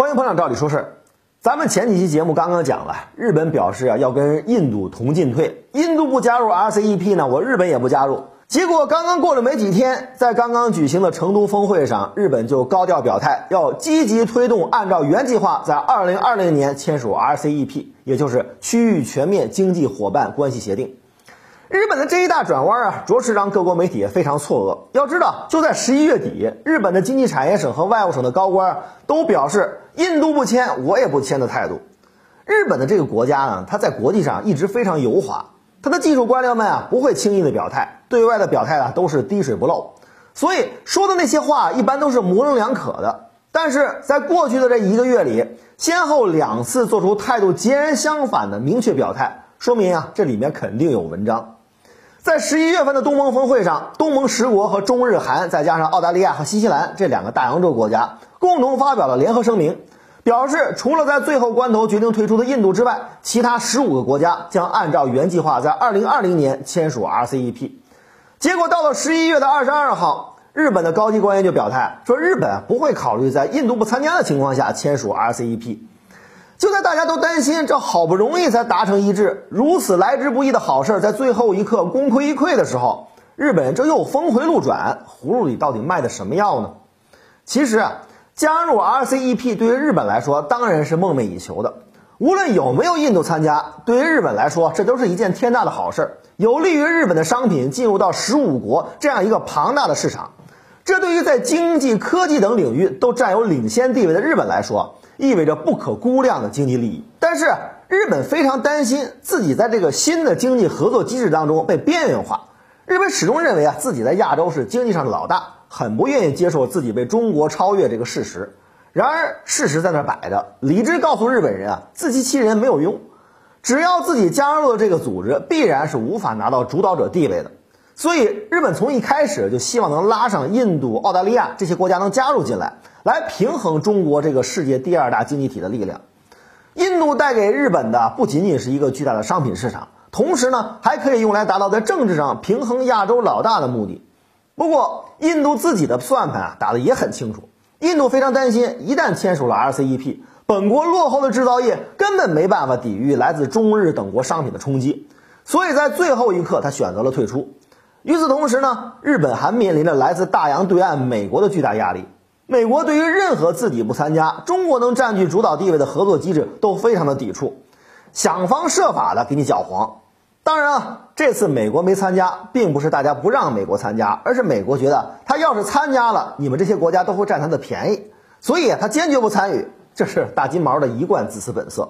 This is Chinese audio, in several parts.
欢迎捧场，照理说事儿。咱们前几期节目刚刚讲了，日本表示啊要跟印度同进退，印度不加入 RCEP 呢，我日本也不加入。结果刚刚过了没几天，在刚刚举行的成都峰会上，日本就高调表态，要积极推动按照原计划在2020年签署 RCEP，也就是区域全面经济伙伴关系协定。日本的这一大转弯啊，着实让各国媒体非常错愕。要知道，就在十一月底，日本的经济产业省和外务省的高官都表示，印度不签，我也不签的态度。日本的这个国家呢，它在国际上一直非常油滑，它的技术官僚们啊，不会轻易的表态，对外的表态啊，都是滴水不漏，所以说的那些话一般都是模棱两可的。但是在过去的这一个月里，先后两次做出态度截然相反的明确表态，说明啊，这里面肯定有文章。在十一月份的东盟峰会上，东盟十国和中日韩，再加上澳大利亚和新西兰这两个大洋洲国家，共同发表了联合声明，表示除了在最后关头决定退出的印度之外，其他十五个国家将按照原计划在二零二零年签署 RCEP。结果到了十一月的二十二号，日本的高级官员就表态说，日本不会考虑在印度不参加的情况下签署 RCEP。就在大家都担心这好不容易才达成一致，如此来之不易的好事儿在最后一刻功亏一篑的时候，日本这又峰回路转，葫芦里到底卖的什么药呢？其实啊，加入 RCEP 对于日本来说当然是梦寐以求的。无论有没有印度参加，对于日本来说这都是一件天大的好事儿，有利于日本的商品进入到十五国这样一个庞大的市场。这对于在经济、科技等领域都占有领先地位的日本来说。意味着不可估量的经济利益，但是日本非常担心自己在这个新的经济合作机制当中被边缘化。日本始终认为啊自己在亚洲是经济上的老大，很不愿意接受自己被中国超越这个事实。然而事实在那摆着，理智告诉日本人啊自欺欺人没有用，只要自己加入了这个组织，必然是无法拿到主导者地位的。所以日本从一开始就希望能拉上印度、澳大利亚这些国家能加入进来。来平衡中国这个世界第二大经济体的力量。印度带给日本的不仅仅是一个巨大的商品市场，同时呢，还可以用来达到在政治上平衡亚洲老大的目的。不过，印度自己的算盘啊打得也很清楚。印度非常担心，一旦签署了 RCEP，本国落后的制造业根本没办法抵御来自中日等国商品的冲击，所以在最后一刻，他选择了退出。与此同时呢，日本还面临着来自大洋对岸美国的巨大压力。美国对于任何自己不参加、中国能占据主导地位的合作机制都非常的抵触，想方设法的给你搅黄。当然啊，这次美国没参加，并不是大家不让美国参加，而是美国觉得他要是参加了，你们这些国家都会占他的便宜，所以他坚决不参与。这是大金毛的一贯自私本色。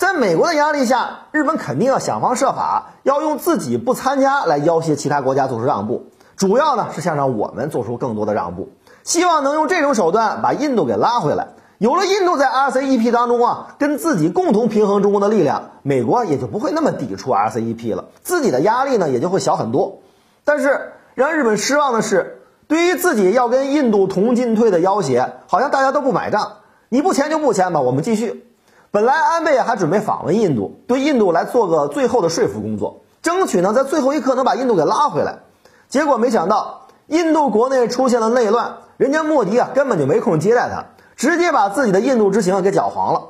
在美国的压力下，日本肯定要想方设法，要用自己不参加来要挟其他国家做出让步，主要呢是想让我们做出更多的让步。希望能用这种手段把印度给拉回来。有了印度在 RCEP 当中啊，跟自己共同平衡中国的力量，美国也就不会那么抵触 RCEP 了，自己的压力呢也就会小很多。但是让日本失望的是，对于自己要跟印度同进退的要挟，好像大家都不买账。你不签就不签吧，我们继续。本来安倍还准备访问印度，对印度来做个最后的说服工作，争取呢在最后一刻能把印度给拉回来。结果没想到，印度国内出现了内乱。人家莫迪啊，根本就没空接待他，直接把自己的印度之行给搅黄了。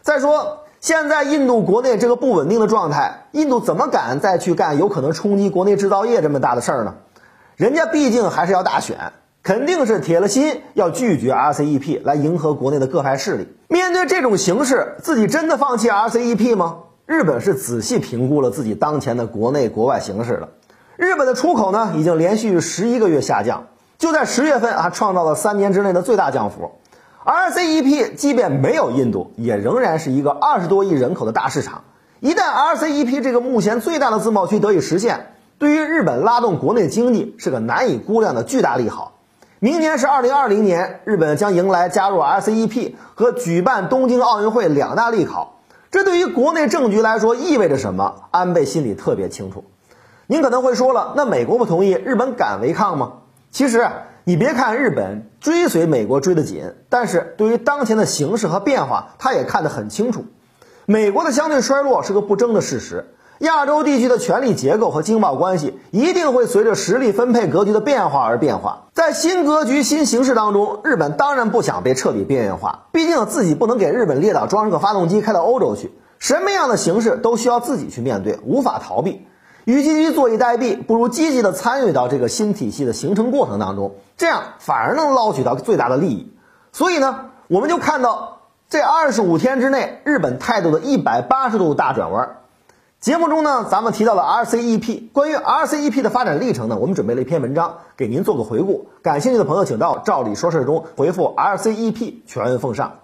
再说，现在印度国内这个不稳定的状态，印度怎么敢再去干有可能冲击国内制造业这么大的事儿呢？人家毕竟还是要大选，肯定是铁了心要拒绝 RCEP 来迎合国内的各派势力。面对这种形势，自己真的放弃 RCEP 吗？日本是仔细评估了自己当前的国内国外形势的。日本的出口呢，已经连续十一个月下降。就在十月份啊，创造了三年之内的最大降幅。RCEP 即便没有印度，也仍然是一个二十多亿人口的大市场。一旦 RCEP 这个目前最大的自贸区得以实现，对于日本拉动国内经济是个难以估量的巨大利好。明年是二零二零年，日本将迎来加入 RCEP 和举办东京奥运会两大利考。这对于国内政局来说意味着什么？安倍心里特别清楚。您可能会说了，那美国不同意，日本敢违抗吗？其实，你别看日本追随美国追得紧，但是对于当前的形势和变化，他也看得很清楚。美国的相对衰落是个不争的事实，亚洲地区的权力结构和经贸关系一定会随着实力分配格局的变化而变化。在新格局、新形势当中，日本当然不想被彻底边缘化，毕竟自己不能给日本列岛装上个发动机开到欧洲去，什么样的形势都需要自己去面对，无法逃避。与其坐以待毙，不如积极的参与到这个新体系的形成过程当中，这样反而能捞取到最大的利益。所以呢，我们就看到这二十五天之内，日本态度的一百八十度大转弯。节目中呢，咱们提到了 RCEP，关于 RCEP 的发展历程呢，我们准备了一篇文章给您做个回顾。感兴趣的朋友，请到“照理说事”中回复 RCEP，全文奉上。